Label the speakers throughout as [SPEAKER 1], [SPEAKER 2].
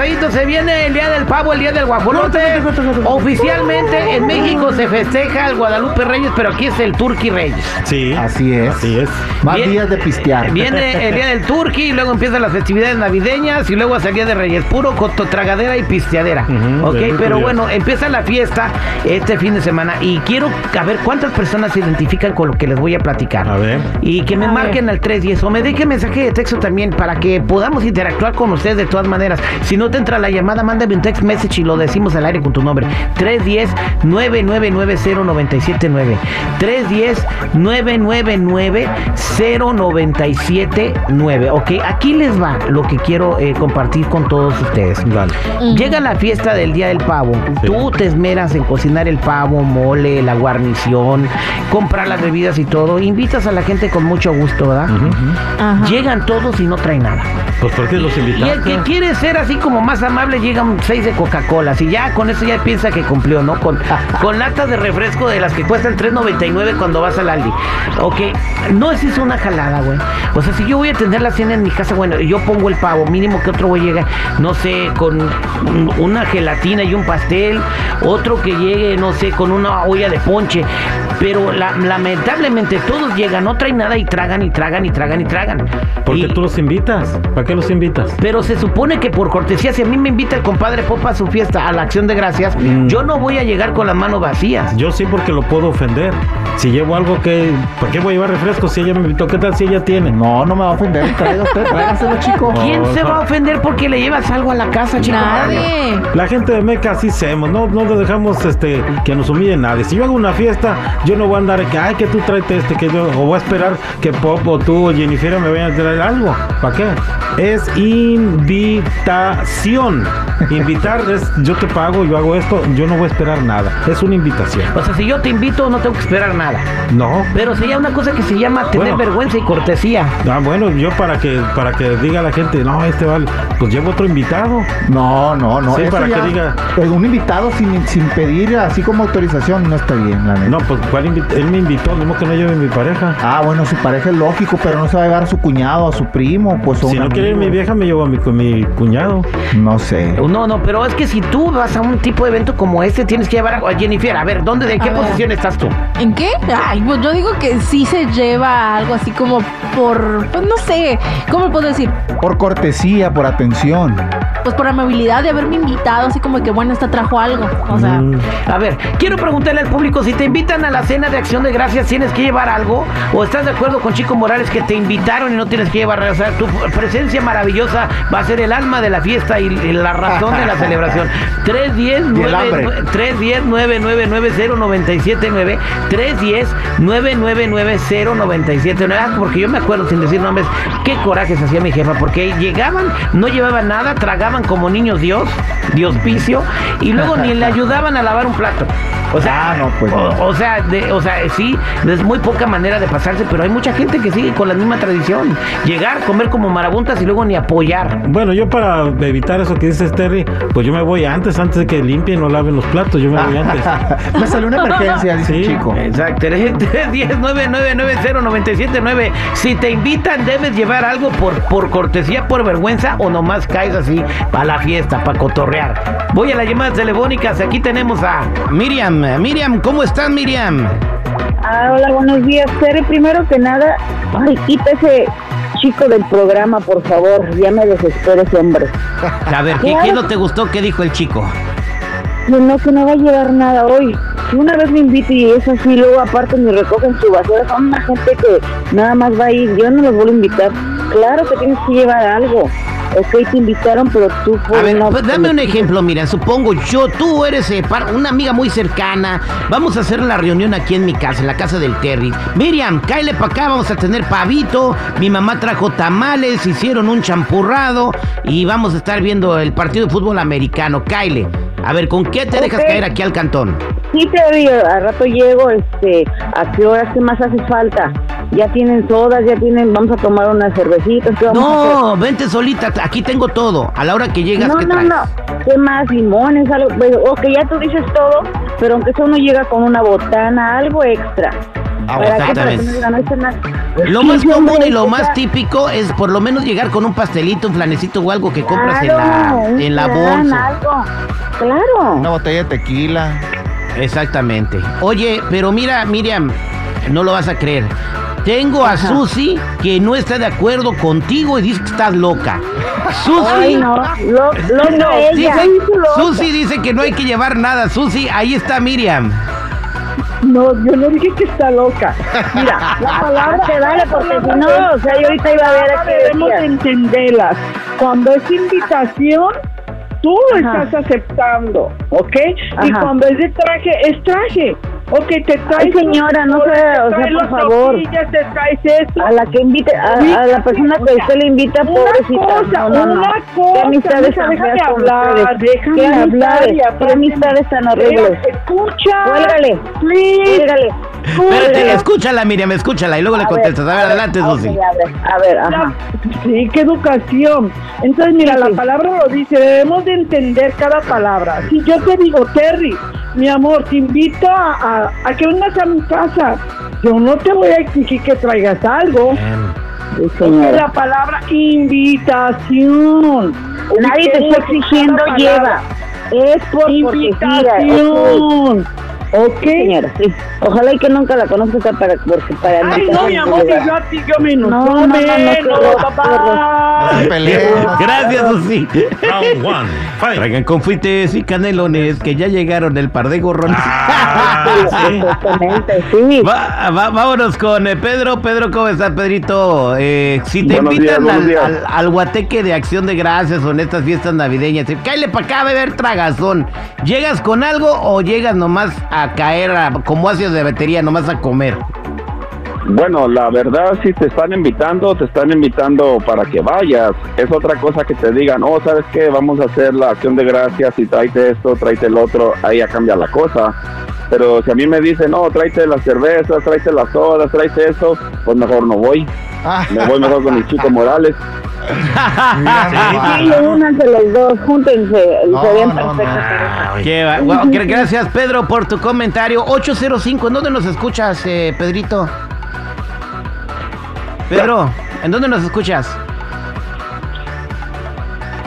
[SPEAKER 1] Al millón y pasadito. Se viene el día del pavo, el día del guajolote. Oficialmente en México se festeja el Guadalupe Reyes, pero aquí es el Turqui Reyes.
[SPEAKER 2] Sí.
[SPEAKER 3] Así es.
[SPEAKER 2] Así es.
[SPEAKER 3] Más días de pistear.
[SPEAKER 1] Viene el día del Turqui y luego empiezan las festividades navideñas y luego hasta el día de Reyes. Puro cototragadera y pisteadera. Ok, pero
[SPEAKER 2] curioso.
[SPEAKER 1] bueno, empieza la fiesta este fin de semana y quiero a ver cuántas personas se identifican con lo que les voy a platicar.
[SPEAKER 2] A ver.
[SPEAKER 1] Y que me marquen al 310 o me dejen mensaje de texto también para que podamos interactuar con ustedes de todas maneras. Si no te entra la llamada, mándame un text message y lo decimos al aire con tu nombre. 310-999-0979. 310-999-0979. Ok, aquí les va lo que quiero eh, compartir con todos ustedes. Llega la fiesta del Día del Pavo.
[SPEAKER 2] Sí.
[SPEAKER 1] Tú te esmeras en cocinar el pavo, mole, la guarnición, comprar las bebidas y todo. Invitas a la gente con mucho gusto, ¿verdad? Llegan todos y no traen nada.
[SPEAKER 2] Pues ¿por qué los
[SPEAKER 1] Y el
[SPEAKER 2] invitaste?
[SPEAKER 1] que quiere ser así como más amable llegan seis de Coca-Cola. Y ya con eso ya piensa que cumplió, ¿no? Con, con latas de refresco de las que cuestan 3.99 cuando vas al Aldi. Ok, no es eso una jalada, güey. O sea, si yo voy a tener la cena en mi casa, bueno, yo pongo el pavo, mínimo que otro güey llegue, no sé, con un- una gelatina y un pastel, otro que llegue, no sé, con una olla de ponche. Pero la- lamentablemente todos llegan, no traen nada y tragan y tragan y tragan y tragan.
[SPEAKER 2] Porque
[SPEAKER 1] Y-
[SPEAKER 2] tú los invitas. ¿Para qué los invitas?
[SPEAKER 1] pero se supone que por cortesía, a mí me invita el compadre Popa a su fiesta, a la acción de gracias,
[SPEAKER 2] Mm.
[SPEAKER 1] yo no voy a llegar con las manos vacías.
[SPEAKER 2] Yo sí porque lo puedo ofender. Si llevo algo que... ¿Por qué voy a llevar refresco si ella me invitó? ¿Qué tal si ella tiene?
[SPEAKER 3] No, no me va a ofender. Traiga usted, tráigaselo, chico.
[SPEAKER 1] ¿Quién
[SPEAKER 2] No,
[SPEAKER 1] se
[SPEAKER 2] no.
[SPEAKER 1] va a ofender porque le llevas algo a la casa, chico?
[SPEAKER 4] Nadie.
[SPEAKER 2] La gente de Meca así hacemos, no, no dejamos este, que nos humille nadie. Si yo hago una fiesta, yo no voy a andar que, ay, que tú tráete este, que yo, o voy a esperar que Pop o tú o Jennifer me vayan a traer algo. ¿Para qué? Es invitación. Invitar es, yo te pago, yo hago esto, yo no voy a esperar nada. Es una invitación.
[SPEAKER 1] O sea, si yo te invito, no tengo que esperar nada.
[SPEAKER 2] No.
[SPEAKER 1] Pero sería una cosa que se llama tener
[SPEAKER 2] Bueno.
[SPEAKER 1] vergüenza y cortesía.
[SPEAKER 2] Ah, bueno, yo para que para que diga la gente, no, este vale, pues llevo otro invitado.
[SPEAKER 3] No, no, no.
[SPEAKER 2] Sí, para que diga-
[SPEAKER 3] Un invitado sin, sin pedir así como autorización no está bien, la neta.
[SPEAKER 2] No, pues ¿cuál él me invitó, mismo que no lleve mi pareja.
[SPEAKER 3] Ah, bueno, su pareja es lógico, pero no se va a llevar a su cuñado, a su primo, pues a
[SPEAKER 2] Si
[SPEAKER 3] un
[SPEAKER 2] no quiere ir
[SPEAKER 3] amigo.
[SPEAKER 2] mi vieja, me llevo a mi, con mi cuñado.
[SPEAKER 3] No sé.
[SPEAKER 1] No, no, pero es que si tú vas a un tipo de evento como este, tienes que llevar a Jennifer. A ver, ¿dónde, de qué
[SPEAKER 4] A ver.
[SPEAKER 1] posición estás tú?
[SPEAKER 4] ¿En qué? Ay, pues yo digo que sí se lleva algo así como por, pues no sé, ¿cómo le puedo decir?
[SPEAKER 3] Por cortesía, por atención.
[SPEAKER 4] Pues por amabilidad de haberme invitado, así como que bueno, esta trajo algo. O sea,
[SPEAKER 2] Mm.
[SPEAKER 1] A ver, quiero preguntarle al público, si te invitan a la cena de acción de gracias, ¿tienes que llevar algo? ¿O estás de acuerdo con Chico Morales que te invitaron y no tienes que llevar? O sea, tu presencia maravillosa va a ser el alma de la fiesta y la razón de la celebración. 310
[SPEAKER 3] Y el hambre.
[SPEAKER 1] 310 999 310 999 Ah, porque yo me acuerdo sin decir nombres qué corajes hacía mi jefa porque llegaban, no llevaban nada, tragaban como niños Dios, Dios vicio y luego ni le ayudaban a lavar un plato. O sea,
[SPEAKER 3] Ah, no, pues,
[SPEAKER 1] o, sea, de- o sea, sí, es muy poca manera de pasarse, pero hay mucha gente que sigue con la misma tradición. Llegar, comer como marabuntas y luego ni apoyar.
[SPEAKER 2] Bueno, yo para evitar eso que dices Terry, pues yo me voy antes, antes de que limpien o laven los platos, yo me voy antes.
[SPEAKER 3] Me salió una emergencia, dice el
[SPEAKER 2] Sí.
[SPEAKER 3] chico.
[SPEAKER 1] Exacto, 310-999-0979. Si te invitan, debes llevar algo por, por cortesía, por vergüenza o nomás caes así para la fiesta, para cotorrear. Voy a las llamadas telefónicas. Aquí tenemos a Miriam. Miriam, ¿cómo estás, Miriam?
[SPEAKER 5] Ah, hola, buenos días. Terry, primero que nada, ay, quita ese chico del programa, por favor. Ya me desespera ese hombre.
[SPEAKER 1] A ver, ¿qué, qué no te gustó? ¿Qué dijo el chico?
[SPEAKER 5] No, no, que no va a llevar nada hoy. Si una vez me invita y es así, luego aparte me recogen su basura, son una gente que nada más va a ir. Yo no los vuelvo a invitar. claro que tienes que llevar algo. Ok, te invitaron, pero tú
[SPEAKER 1] A ver, pues, dame un ejemplo, mira, supongo yo, tú eres eh, una amiga muy cercana, vamos a hacer la reunión aquí en mi casa, en la casa del Terry. Miriam, cáele para acá, vamos a tener pavito, mi mamá trajo tamales, hicieron un champurrado y vamos a estar viendo el partido de fútbol americano, cáele. A ver, ¿con qué te dejas caer aquí al cantón?
[SPEAKER 5] Sí, te digo, al rato llego, este, ¿a qué horas qué más hace falta? Ya tienen sodas, ya tienen, vamos a tomar unas cervecitas, ¿qué vamos a hacer?
[SPEAKER 1] No, vente solita, aquí tengo todo. A la hora que llegas,
[SPEAKER 5] No,
[SPEAKER 1] ¿qué
[SPEAKER 5] no,
[SPEAKER 1] traes?
[SPEAKER 5] no. ¿Qué más? Limones, algo. Pues, ok, ya tú dices todo, pero aunque sea uno llega con una botana, algo extra.
[SPEAKER 1] Ah, exactamente.
[SPEAKER 5] no digan, "Ay, este
[SPEAKER 1] Lo más común y lo más típico es por lo menos llegar con un pastelito, un flanecito o algo que compras en la, en la bolsa.
[SPEAKER 5] algo. Claro.
[SPEAKER 3] Una botella de tequila.
[SPEAKER 1] Exactamente. Oye, pero mira, Miriam, no lo vas a creer. Tengo a Susi que no está de acuerdo contigo y dice que estás loca. Susi,
[SPEAKER 5] Ay, no. Lo,
[SPEAKER 1] no,
[SPEAKER 5] ella.
[SPEAKER 1] dice-. Susi dice que no hay que llevar nada. Susi, ahí está Miriam.
[SPEAKER 6] No, yo no dije que está loca. Mira, la palabra
[SPEAKER 5] que dale, porque si no, o sea, yo ahorita iba a ver a
[SPEAKER 6] debemos entenderlas. Cuando es invitación, tú lo
[SPEAKER 5] Ajá.
[SPEAKER 6] estás aceptando, ¿ok? Y cuando es de traje, es traje. Ok, te traes...
[SPEAKER 5] Ay, señora, no sea, o sea, por favor.
[SPEAKER 6] te traes esto.
[SPEAKER 5] A la que invite, a, a la persona que usted le invita,
[SPEAKER 6] Una
[SPEAKER 5] pobrecita.
[SPEAKER 6] cosa,
[SPEAKER 5] no, no, no.
[SPEAKER 6] una
[SPEAKER 5] ¿Qué
[SPEAKER 6] cosa,
[SPEAKER 5] amistades
[SPEAKER 6] mija,
[SPEAKER 5] tan feas
[SPEAKER 6] hablar,
[SPEAKER 5] ustedes?
[SPEAKER 6] déjame
[SPEAKER 5] ¿Qué
[SPEAKER 6] hablar
[SPEAKER 5] amistades? ¿Qué amistades tan horribles?
[SPEAKER 6] Escucha.
[SPEAKER 5] Cuélgale.
[SPEAKER 6] Please.
[SPEAKER 5] Cuélgale.
[SPEAKER 1] Espérate, escúchala, Miriam, escúchala y luego le
[SPEAKER 5] A
[SPEAKER 1] contestas. A ver, adelante, Susi.
[SPEAKER 5] a ver, a ver, ajá.
[SPEAKER 6] Sí, qué educación. Entonces, mira,
[SPEAKER 5] Sí,
[SPEAKER 6] la palabra lo dice, debemos de entender cada palabra. Si yo te digo, Terry, mi amor, te invito a, a- a que vengas a mi casa, yo no te voy a exigir que traigas algo. Es la palabra invitación.
[SPEAKER 5] Nadie te está exigiendo, lleva. Es por cortesía.
[SPEAKER 6] Invitación. ¿Ok?
[SPEAKER 5] Sí, señora, sí. Ojalá y que nunca la conozca para, porque para mí
[SPEAKER 6] Ay, no, mi amor, que yo a ti yo me
[SPEAKER 5] No, no, no,
[SPEAKER 6] papá.
[SPEAKER 1] Gracias, Susi.
[SPEAKER 2] Round one.
[SPEAKER 1] Traigan confites y canelones que ya llegaron el par de gorrones.
[SPEAKER 5] Exactamente, sí.
[SPEAKER 1] Va- va- vámonos con eh, Pedro. Pedro, ¿cómo estás, Pedrito? Eh, si te
[SPEAKER 7] Buenos
[SPEAKER 1] invitan al,
[SPEAKER 7] días.
[SPEAKER 1] al- al guateque de acción de gracias o en estas fiestas navideñas, eh, cállale para acá a beber tragazón. ¿Llegas con algo o llegas nomás a caer a- como haces de batería, nomás a comer?
[SPEAKER 7] Bueno, la verdad, si te están invitando, te están invitando para que vayas. Es otra cosa que te digan, oh, ¿sabes qué? Vamos a hacer la acción de gracias y tráete esto, tráete el otro. Ahí ya cambia la cosa. Pero si a mí me dicen, no, tráete las cervezas, tráete las sodas, tráete eso, pues mejor no voy.
[SPEAKER 3] Ah,
[SPEAKER 7] Me voy mejor con el chico Morales.
[SPEAKER 5] Únanse los dos, júntense,
[SPEAKER 3] No,
[SPEAKER 5] serían
[SPEAKER 3] no, no.
[SPEAKER 5] perfectos.
[SPEAKER 1] Gracias, Pedro, por tu comentario. 805, ¿en dónde nos escuchas, eh, Pedrito? Pedro, ¿en dónde nos escuchas?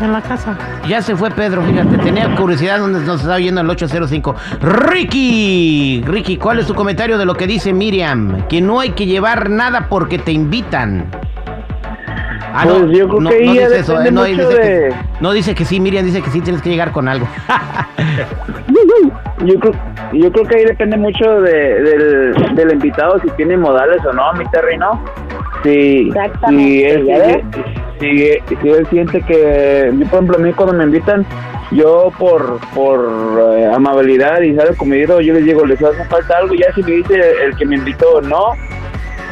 [SPEAKER 4] En la casa.
[SPEAKER 1] Ya se fue Pedro, fíjate, tenía curiosidad dónde nos está oyendo el 805. Ricky, Ricky, ¿cuál es tu comentario de lo que dice Miriam? Que no hay que llevar nada porque te invitan. Ah,
[SPEAKER 7] Pues yo creo que ahí ya depende
[SPEAKER 1] no,
[SPEAKER 7] mucho
[SPEAKER 1] dice
[SPEAKER 7] de-
[SPEAKER 1] que, no dice que sí, Miriam dice que sí, tienes que llegar con algo.
[SPEAKER 8] Yo creo, yo creo que ahí depende mucho de, del, del invitado si tiene modales o no, mi Terry, ¿no? Si, si, él, si, si él siente que, yo por ejemplo, a mí cuando me invitan, yo por por eh, amabilidad y sabe comido, yo les digo, les hace falta algo, ya si me dice el que me invitó no,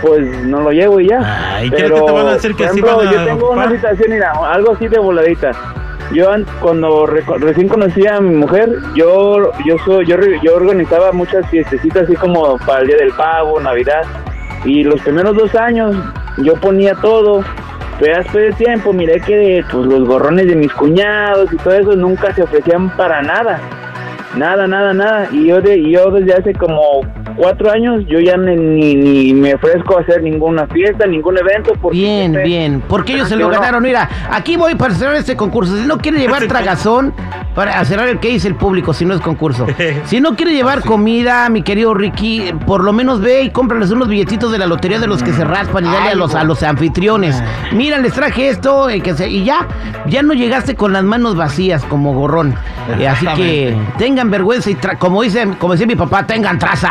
[SPEAKER 8] pues no lo llevo y ya.
[SPEAKER 2] Ay, ¿crees que te van a decir que
[SPEAKER 8] ejemplo,
[SPEAKER 2] van a
[SPEAKER 8] yo tengo una situación, mira, algo así de voladita. Yo an- cuando recién conocí a mi mujer, yo yo soy, yo, yo organizaba muchas fiestecitas así como para el día del pavo, Navidad, y los primeros dos años yo ponía todo, pero después de tiempo miré que pues los gorrones de mis cuñados y todo eso nunca se ofrecían para nada, nada, nada, nada, y yo de y yo desde hace como cuatro años yo ya ni, ni, ni me ofrezco a hacer ninguna fiesta, ningún evento, porque
[SPEAKER 1] Bien,
[SPEAKER 8] siempre-
[SPEAKER 1] bien. Porque ellos se lo
[SPEAKER 8] no.
[SPEAKER 1] ganaron. Mira, aquí voy para cerrar este concurso. Si no quiere llevar tragazón, para cerrar el que dice el público, si no es concurso. Si no quiere llevar comida, mi querido Ricky, por lo menos ve y cómprales unos billetitos de la lotería de los que se raspan y dale a los, a los anfitriones. Mira, les traje esto que se- y ya, ya no llegaste con las manos vacías como gorrón. Eh, así que tengan vergüenza y tra- como dice, como decía mi papá, tengan traza.